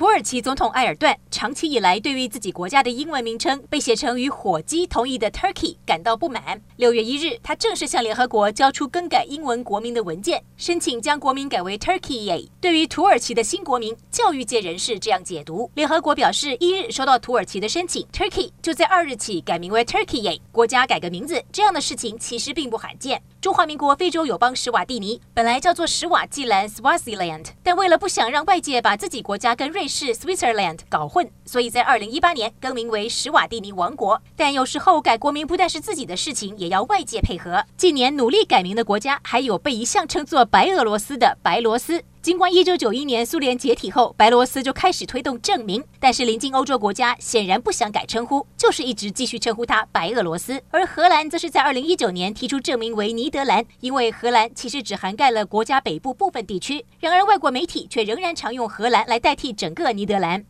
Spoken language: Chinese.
土耳其总统埃尔段长期以来对于自己国家的英文名称被写成与火鸡同义的 Turkey 感到不满。六月一日，他正式向联合国交出更改英文国名的文件，申请将国名改为 Turkey。对于土耳其的新国名，教育界人士这样解读：联合国表示，一日收到土耳其的申请，Turkey 就在二日起改名为 Turkey。国家改个名字，这样的事情其实并不罕见。中华民国非洲友邦史瓦蒂尼本来叫做史瓦济兰 （Swaziland），但为了不想让外界把自己国家跟瑞是 Switzerland 搞混，所以在二零一八年更名为史瓦蒂尼王国。但有时候改国名不但是自己的事情，也要外界配合。近年努力改名的国家还有被一向称作白俄罗斯的白罗斯。尽管1991年苏联解体后，白罗斯就开始推动证明，但是临近欧洲国家显然不想改称呼，就是一直继续称呼它白俄罗斯。而荷兰则是在2019年提出证明为尼德兰，因为荷兰其实只涵盖了国家北部部分地区。然而外国媒体却仍然常用荷兰来代替整个尼德兰。